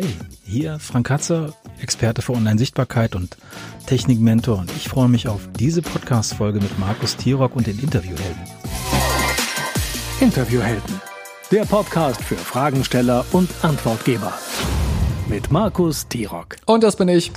Hey, hier Frank Katzer, Experte für Online-Sichtbarkeit und Technikmentor und ich freue mich auf diese Podcast-Folge mit Markus Tirock und den Interviewhelden. Interviewhelden, der Podcast für Fragensteller und Antwortgeber mit Markus Tirock. Und das bin ich.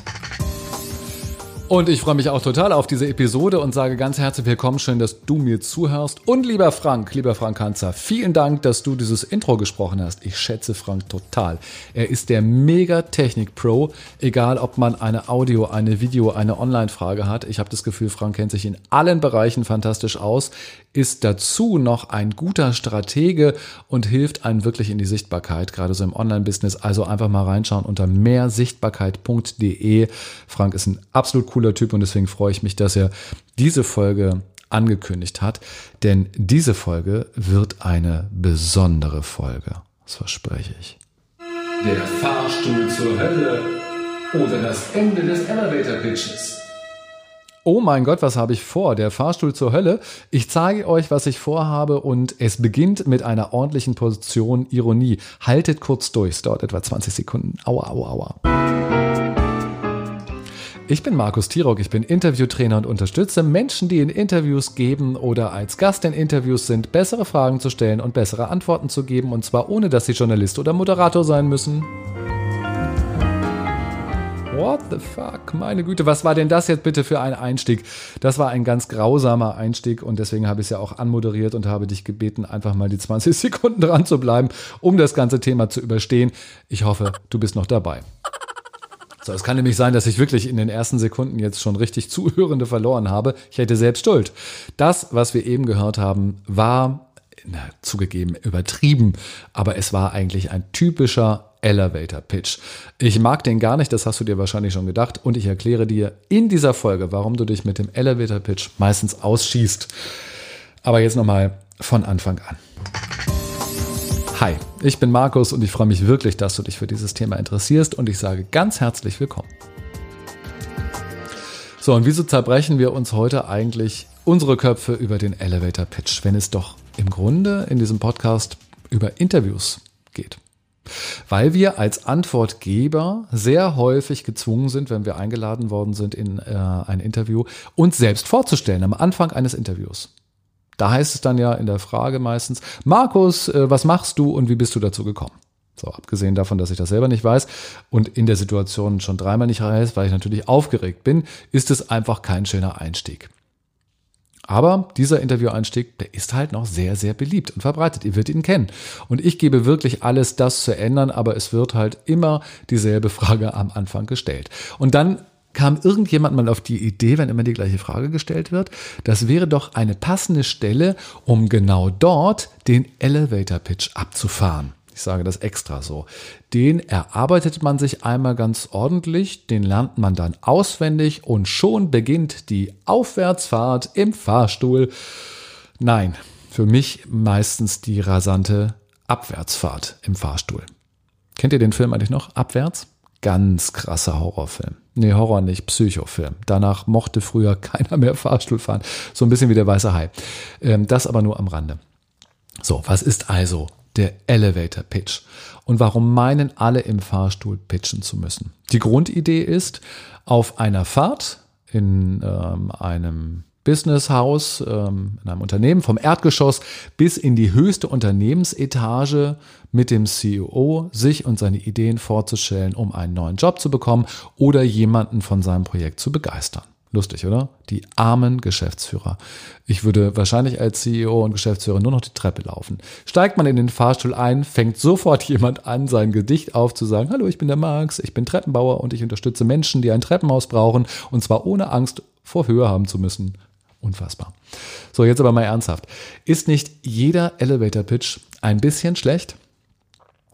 Und ich freue mich auch total auf diese Episode und sage ganz herzlich willkommen, schön, dass du mir zuhörst. Und lieber Frank, lieber Frank Hanzer, vielen Dank, dass du dieses Intro gesprochen hast. Ich schätze Frank total. Er ist der Mega-Technik-Pro, egal ob man eine Audio, eine Video, eine Online-Frage hat. Ich habe das Gefühl, Frank kennt sich in allen Bereichen fantastisch aus, ist dazu noch ein guter Stratege und hilft einem wirklich in die Sichtbarkeit, gerade so im Online-Business. Also einfach mal reinschauen unter mehrsichtbarkeit.de. Frank ist ein absolut cooler Typ und deswegen freue ich mich, dass er diese Folge angekündigt hat, denn diese Folge wird eine besondere Folge. Das verspreche ich. Der Fahrstuhl zur Hölle oder das Ende des Elevator Pitches. Oh mein Gott, was habe ich vor? Der Fahrstuhl zur Hölle. Ich zeige euch, was ich vorhabe und es beginnt mit einer ordentlichen Position Ironie. Haltet kurz durch, es dauert etwa 20 Sekunden. Aua, aua, aua. Ich bin Markus Tirock, ich bin Interviewtrainer und unterstütze Menschen, die in Interviews geben oder als Gast in Interviews sind, bessere Fragen zu stellen und bessere Antworten zu geben, und zwar ohne, dass sie Journalist oder Moderator sein müssen. What the fuck? Meine Güte, was war denn das jetzt bitte für ein Einstieg? Das war ein ganz grausamer Einstieg und deswegen habe ich es ja auch anmoderiert und habe dich gebeten, einfach mal die 20 Sekunden dran zu bleiben, um das ganze Thema zu überstehen. Ich hoffe, du bist noch dabei. So, es kann nämlich sein, dass ich wirklich in den ersten Sekunden jetzt schon richtig Zuhörende verloren habe. Ich hätte selbst Schuld. Das, was wir eben gehört haben, war na, zugegeben übertrieben, aber es war eigentlich ein typischer Elevator Pitch. Ich mag den gar nicht, das hast du dir wahrscheinlich schon gedacht und ich erkläre dir in dieser Folge, warum du dich mit dem Elevator Pitch meistens ausschießt. Aber jetzt nochmal von Anfang an. Hi, ich bin Markus und ich freue mich wirklich, dass du dich für dieses Thema interessierst und ich sage ganz herzlich willkommen. So, und wieso zerbrechen wir uns heute eigentlich unsere Köpfe über den Elevator Pitch, wenn es doch im Grunde in diesem Podcast über Interviews geht? Weil wir als Antwortgeber sehr häufig gezwungen sind, wenn wir eingeladen worden sind in äh, ein Interview, uns selbst vorzustellen am Anfang eines Interviews. Da heißt es dann ja in der Frage meistens, Markus, äh, was machst du und wie bist du dazu gekommen? So, abgesehen davon, dass ich das selber nicht weiß und in der Situation schon dreimal nicht weiß, weil ich natürlich aufgeregt bin, ist es einfach kein schöner Einstieg. Aber dieser Intervieweinstieg, der ist halt noch sehr, sehr beliebt und verbreitet. Ihr werdet ihn kennen. Und ich gebe wirklich alles, das zu ändern, aber es wird halt immer dieselbe Frage am Anfang gestellt. Und dann kam irgendjemand mal auf die Idee, wenn immer die gleiche Frage gestellt wird, das wäre doch eine passende Stelle, um genau dort den Elevator Pitch abzufahren. Ich sage das extra so. Den erarbeitet man sich einmal ganz ordentlich, den lernt man dann auswendig und schon beginnt die Aufwärtsfahrt im Fahrstuhl. Nein, für mich meistens die rasante Abwärtsfahrt im Fahrstuhl. Kennt ihr den Film eigentlich noch? Abwärts? Ganz krasser Horrorfilm. Nee, Horror nicht, Psychofilm. Danach mochte früher keiner mehr Fahrstuhl fahren. So ein bisschen wie der weiße Hai. Ähm, das aber nur am Rande. So, was ist also der Elevator Pitch? Und warum meinen alle im Fahrstuhl pitchen zu müssen? Die Grundidee ist, auf einer Fahrt in ähm, einem Businesshaus, ähm, in einem Unternehmen vom Erdgeschoss bis in die höchste Unternehmensetage mit dem CEO sich und seine Ideen vorzustellen, um einen neuen Job zu bekommen oder jemanden von seinem Projekt zu begeistern. Lustig, oder? Die armen Geschäftsführer. Ich würde wahrscheinlich als CEO und Geschäftsführer nur noch die Treppe laufen. Steigt man in den Fahrstuhl ein, fängt sofort jemand an, sein Gedicht aufzusagen. Hallo, ich bin der Max, ich bin Treppenbauer und ich unterstütze Menschen, die ein Treppenhaus brauchen und zwar ohne Angst vor Höhe haben zu müssen. Unfassbar. So, jetzt aber mal ernsthaft. Ist nicht jeder Elevator Pitch ein bisschen schlecht?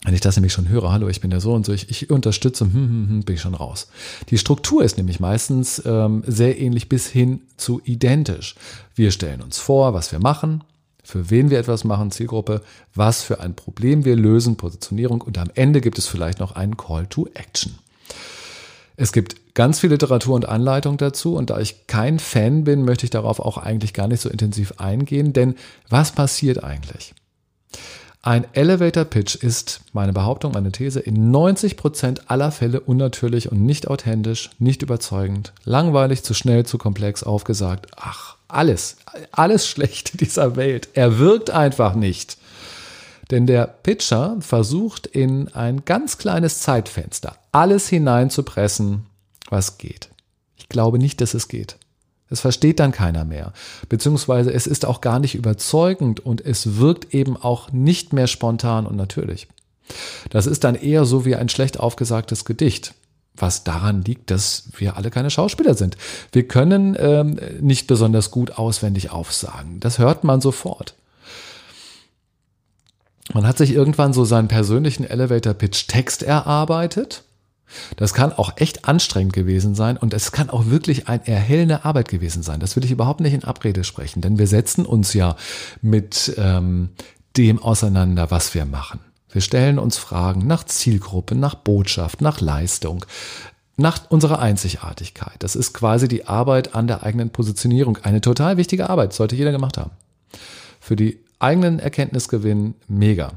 Wenn ich das nämlich schon höre, hallo, ich bin der so und so, ich, ich unterstütze, hm, hm, hm, bin ich schon raus. Die Struktur ist nämlich meistens ähm, sehr ähnlich bis hin zu identisch. Wir stellen uns vor, was wir machen, für wen wir etwas machen, Zielgruppe, was für ein Problem wir lösen, Positionierung und am Ende gibt es vielleicht noch einen Call to Action. Es gibt ganz viel Literatur und Anleitung dazu und da ich kein Fan bin, möchte ich darauf auch eigentlich gar nicht so intensiv eingehen, denn was passiert eigentlich? Ein Elevator Pitch ist, meine Behauptung, meine These, in 90 Prozent aller Fälle unnatürlich und nicht authentisch, nicht überzeugend, langweilig, zu schnell, zu komplex, aufgesagt. Ach, alles, alles schlecht dieser Welt. Er wirkt einfach nicht. Denn der Pitcher versucht in ein ganz kleines Zeitfenster alles hineinzupressen, was geht. Ich glaube nicht, dass es geht. Es versteht dann keiner mehr. Beziehungsweise es ist auch gar nicht überzeugend und es wirkt eben auch nicht mehr spontan und natürlich. Das ist dann eher so wie ein schlecht aufgesagtes Gedicht, was daran liegt, dass wir alle keine Schauspieler sind. Wir können ähm, nicht besonders gut auswendig aufsagen. Das hört man sofort. Man hat sich irgendwann so seinen persönlichen Elevator Pitch Text erarbeitet das kann auch echt anstrengend gewesen sein und es kann auch wirklich eine erhellende Arbeit gewesen sein. Das will ich überhaupt nicht in Abrede sprechen, denn wir setzen uns ja mit ähm, dem auseinander, was wir machen. Wir stellen uns Fragen nach Zielgruppe, nach Botschaft, nach Leistung, nach unserer Einzigartigkeit. Das ist quasi die Arbeit an der eigenen Positionierung. Eine total wichtige Arbeit, sollte jeder gemacht haben. Für die eigenen Erkenntnisgewinn mega.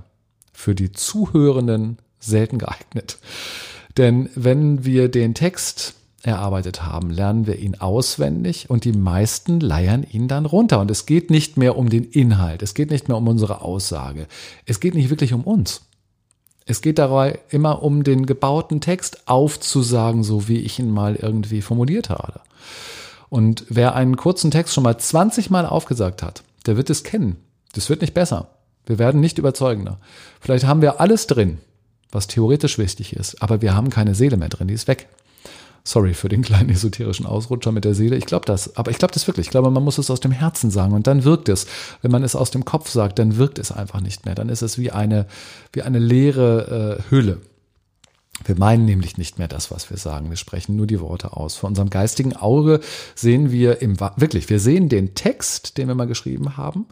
Für die Zuhörenden selten geeignet. Denn wenn wir den Text erarbeitet haben, lernen wir ihn auswendig und die meisten leiern ihn dann runter. Und es geht nicht mehr um den Inhalt, es geht nicht mehr um unsere Aussage, es geht nicht wirklich um uns. Es geht dabei immer um den gebauten Text aufzusagen, so wie ich ihn mal irgendwie formuliert habe. Und wer einen kurzen Text schon mal 20 Mal aufgesagt hat, der wird es kennen. Das wird nicht besser. Wir werden nicht überzeugender. Vielleicht haben wir alles drin, was theoretisch wichtig ist, aber wir haben keine Seele mehr drin, die ist weg. Sorry für den kleinen esoterischen Ausrutscher mit der Seele. Ich glaube das, aber ich glaube das wirklich. Ich glaube, man muss es aus dem Herzen sagen und dann wirkt es. Wenn man es aus dem Kopf sagt, dann wirkt es einfach nicht mehr. Dann ist es wie eine, wie eine leere äh, Hülle. Wir meinen nämlich nicht mehr das, was wir sagen. Wir sprechen nur die Worte aus. Vor unserem geistigen Auge sehen wir im, wirklich, wir sehen den Text, den wir mal geschrieben haben,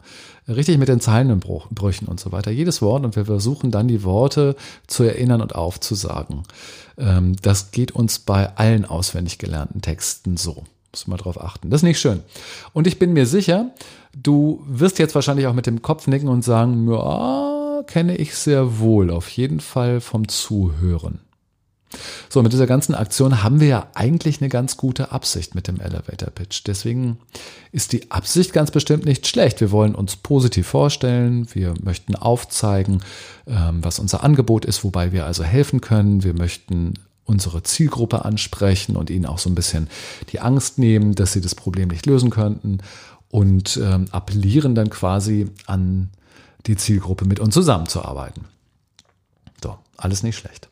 richtig mit den Zeilenbrüchen und so weiter. Jedes Wort und wir versuchen dann die Worte zu erinnern und aufzusagen. Ähm, das geht uns bei allen auswendig gelernten Texten so. Muss man drauf achten. Das ist nicht schön. Und ich bin mir sicher, du wirst jetzt wahrscheinlich auch mit dem Kopf nicken und sagen, ja, kenne ich sehr wohl, auf jeden Fall vom Zuhören. So, mit dieser ganzen Aktion haben wir ja eigentlich eine ganz gute Absicht mit dem Elevator Pitch. Deswegen ist die Absicht ganz bestimmt nicht schlecht. Wir wollen uns positiv vorstellen. Wir möchten aufzeigen, ähm, was unser Angebot ist, wobei wir also helfen können. Wir möchten unsere Zielgruppe ansprechen und ihnen auch so ein bisschen die Angst nehmen, dass sie das Problem nicht lösen könnten und ähm, appellieren dann quasi an die Zielgruppe mit uns zusammenzuarbeiten. So, alles nicht schlecht.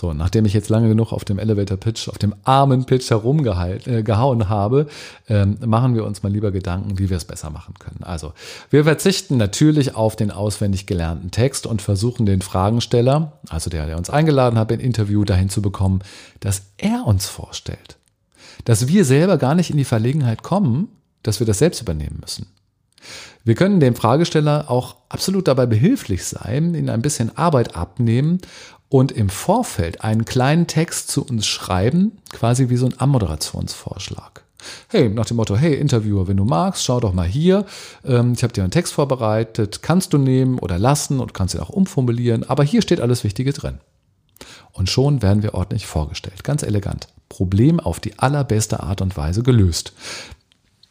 So, nachdem ich jetzt lange genug auf dem Elevator Pitch, auf dem armen Pitch herumgehauen äh, habe, ähm, machen wir uns mal lieber Gedanken, wie wir es besser machen können. Also, wir verzichten natürlich auf den auswendig gelernten Text und versuchen den Fragensteller, also der, der uns eingeladen hat, ein Interview dahin zu bekommen, dass er uns vorstellt. Dass wir selber gar nicht in die Verlegenheit kommen, dass wir das selbst übernehmen müssen. Wir können dem Fragesteller auch absolut dabei behilflich sein, ihn ein bisschen Arbeit abnehmen und im Vorfeld einen kleinen Text zu uns schreiben, quasi wie so ein Ammoderationsvorschlag. Hey, nach dem Motto, hey Interviewer, wenn du magst, schau doch mal hier. Ähm, ich habe dir einen Text vorbereitet, kannst du nehmen oder lassen und kannst ihn auch umformulieren, aber hier steht alles Wichtige drin. Und schon werden wir ordentlich vorgestellt, ganz elegant. Problem auf die allerbeste Art und Weise gelöst.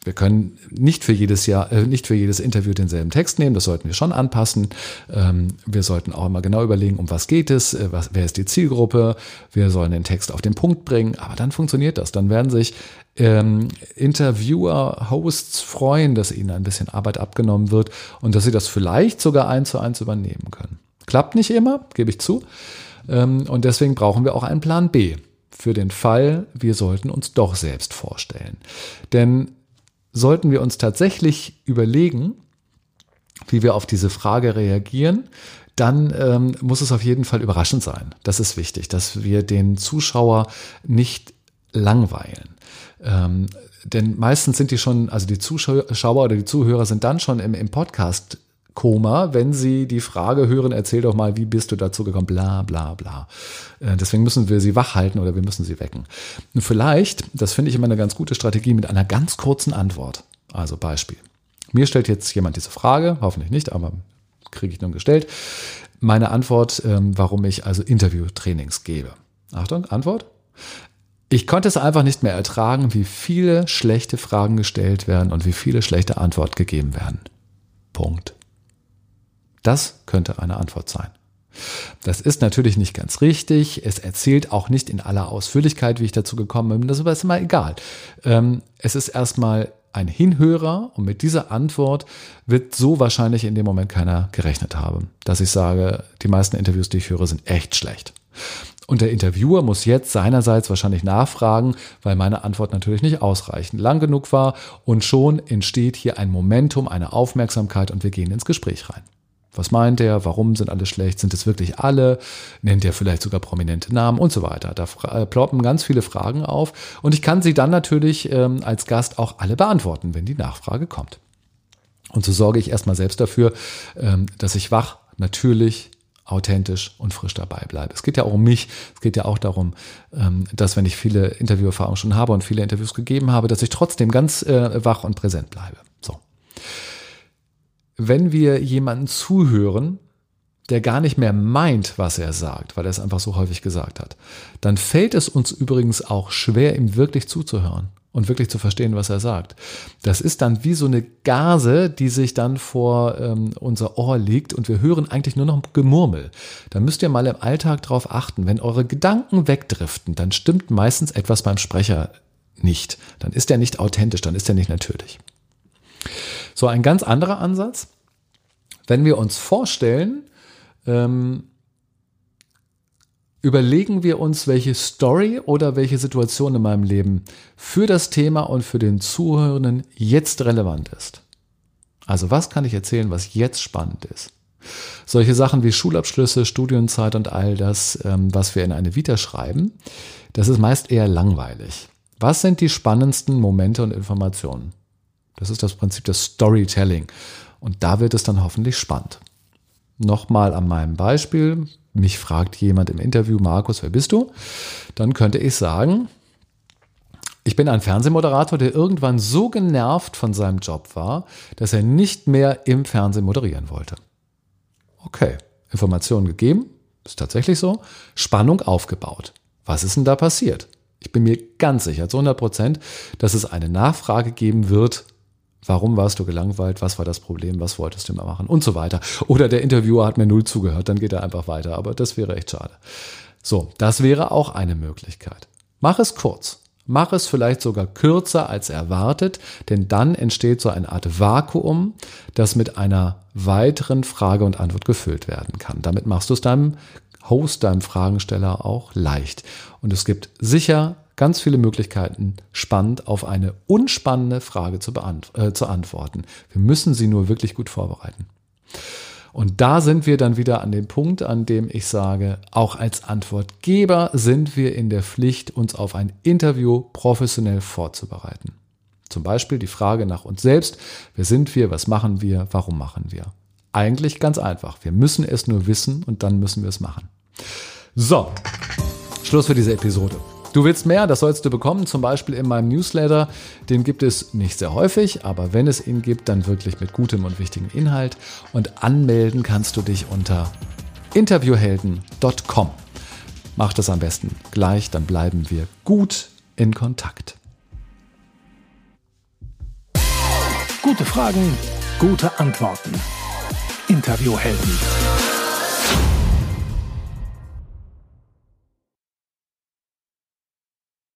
Wir können nicht für jedes Jahr, äh, nicht für jedes Interview denselben Text nehmen. Das sollten wir schon anpassen. Ähm, wir sollten auch immer genau überlegen, um was geht es, äh, was, wer ist die Zielgruppe. Wir sollen den Text auf den Punkt bringen. Aber dann funktioniert das. Dann werden sich ähm, Interviewer, Hosts freuen, dass ihnen ein bisschen Arbeit abgenommen wird und dass sie das vielleicht sogar eins zu eins übernehmen können. Klappt nicht immer, gebe ich zu. Ähm, und deswegen brauchen wir auch einen Plan B für den Fall, wir sollten uns doch selbst vorstellen. Denn sollten wir uns tatsächlich überlegen, wie wir auf diese Frage reagieren, dann ähm, muss es auf jeden Fall überraschend sein. Das ist wichtig, dass wir den Zuschauer nicht langweilen. Ähm, denn meistens sind die schon, also die Zuschauer oder die Zuhörer sind dann schon im, im Podcast Koma, wenn sie die Frage hören, erzähl doch mal, wie bist du dazu gekommen, bla bla bla. Äh, deswegen müssen wir sie wach halten oder wir müssen sie wecken. Und vielleicht, das finde ich immer eine ganz gute Strategie, mit einer ganz kurzen Antwort. Also Beispiel. Mir stellt jetzt jemand diese Frage, hoffentlich nicht, aber kriege ich nun gestellt. Meine Antwort, ähm, warum ich also Interviewtrainings gebe. Achtung, Antwort. Ich konnte es einfach nicht mehr ertragen, wie viele schlechte Fragen gestellt werden und wie viele schlechte Antworten gegeben werden. Punkt. Das könnte eine Antwort sein. Das ist natürlich nicht ganz richtig. Es erzählt auch nicht in aller Ausführlichkeit, wie ich dazu gekommen bin. Das ist aber immer egal. Ähm, es ist erstmal ein Hinhörer und mit dieser Antwort wird so wahrscheinlich in dem Moment keiner gerechnet haben, dass ich sage, die meisten Interviews, die ich höre, sind echt schlecht. Und der Interviewer muss jetzt seinerseits wahrscheinlich nachfragen, weil meine Antwort natürlich nicht ausreichend lang genug war und schon entsteht hier ein Momentum, eine Aufmerksamkeit und wir gehen ins Gespräch rein. Was meint er? Warum sind alle schlecht? Sind es wirklich alle? Nennt er vielleicht sogar prominente Namen und so weiter? Da äh, ploppen ganz viele Fragen auf und ich kann sie dann natürlich ähm, als Gast auch alle beantworten, wenn die Nachfrage kommt. Und so sorge ich erstmal selbst dafür, ähm, dass ich wach, natürlich authentisch und frisch dabei bleibe. Es geht ja auch um mich. Es geht ja auch darum, ähm, dass wenn ich viele Interviewerfahrungen schon habe und viele Interviews gegeben habe, dass ich trotzdem ganz äh, wach und präsent bleibe. Wenn wir jemanden zuhören, der gar nicht mehr meint, was er sagt, weil er es einfach so häufig gesagt hat, dann fällt es uns übrigens auch schwer, ihm wirklich zuzuhören und wirklich zu verstehen, was er sagt. Das ist dann wie so eine Gase, die sich dann vor ähm, unser Ohr legt und wir hören eigentlich nur noch Gemurmel. Da müsst ihr mal im Alltag drauf achten. Wenn eure Gedanken wegdriften, dann stimmt meistens etwas beim Sprecher nicht. Dann ist er nicht authentisch, dann ist er nicht natürlich. So ein ganz anderer Ansatz. Wenn wir uns vorstellen, ähm, überlegen wir uns, welche Story oder welche Situation in meinem Leben für das Thema und für den Zuhörenden jetzt relevant ist. Also was kann ich erzählen, was jetzt spannend ist? Solche Sachen wie Schulabschlüsse, Studienzeit und all das, ähm, was wir in eine Vita schreiben, das ist meist eher langweilig. Was sind die spannendsten Momente und Informationen? Das ist das Prinzip des Storytelling. Und da wird es dann hoffentlich spannend. Nochmal an meinem Beispiel mich fragt jemand im Interview, Markus, wer bist du? Dann könnte ich sagen, ich bin ein Fernsehmoderator, der irgendwann so genervt von seinem Job war, dass er nicht mehr im Fernsehen moderieren wollte. Okay, Informationen gegeben, ist tatsächlich so. Spannung aufgebaut. Was ist denn da passiert? Ich bin mir ganz sicher, zu 100 Prozent, dass es eine Nachfrage geben wird, Warum warst du gelangweilt? Was war das Problem? Was wolltest du immer machen? Und so weiter. Oder der Interviewer hat mir null zugehört, dann geht er einfach weiter. Aber das wäre echt schade. So, das wäre auch eine Möglichkeit. Mach es kurz. Mach es vielleicht sogar kürzer als erwartet, denn dann entsteht so eine Art Vakuum, das mit einer weiteren Frage und Antwort gefüllt werden kann. Damit machst du es deinem Host, deinem Fragensteller auch leicht. Und es gibt sicher ganz viele Möglichkeiten, spannend auf eine unspannende Frage zu, äh, zu antworten. Wir müssen sie nur wirklich gut vorbereiten. Und da sind wir dann wieder an dem Punkt, an dem ich sage, auch als Antwortgeber sind wir in der Pflicht, uns auf ein Interview professionell vorzubereiten. Zum Beispiel die Frage nach uns selbst, wer sind wir, was machen wir, warum machen wir. Eigentlich ganz einfach. Wir müssen es nur wissen und dann müssen wir es machen. So, Schluss für diese Episode. Du willst mehr, das sollst du bekommen, zum Beispiel in meinem Newsletter. Den gibt es nicht sehr häufig, aber wenn es ihn gibt, dann wirklich mit gutem und wichtigem Inhalt. Und anmelden kannst du dich unter interviewhelden.com. Mach das am besten gleich, dann bleiben wir gut in Kontakt. Gute Fragen, gute Antworten. Interviewhelden.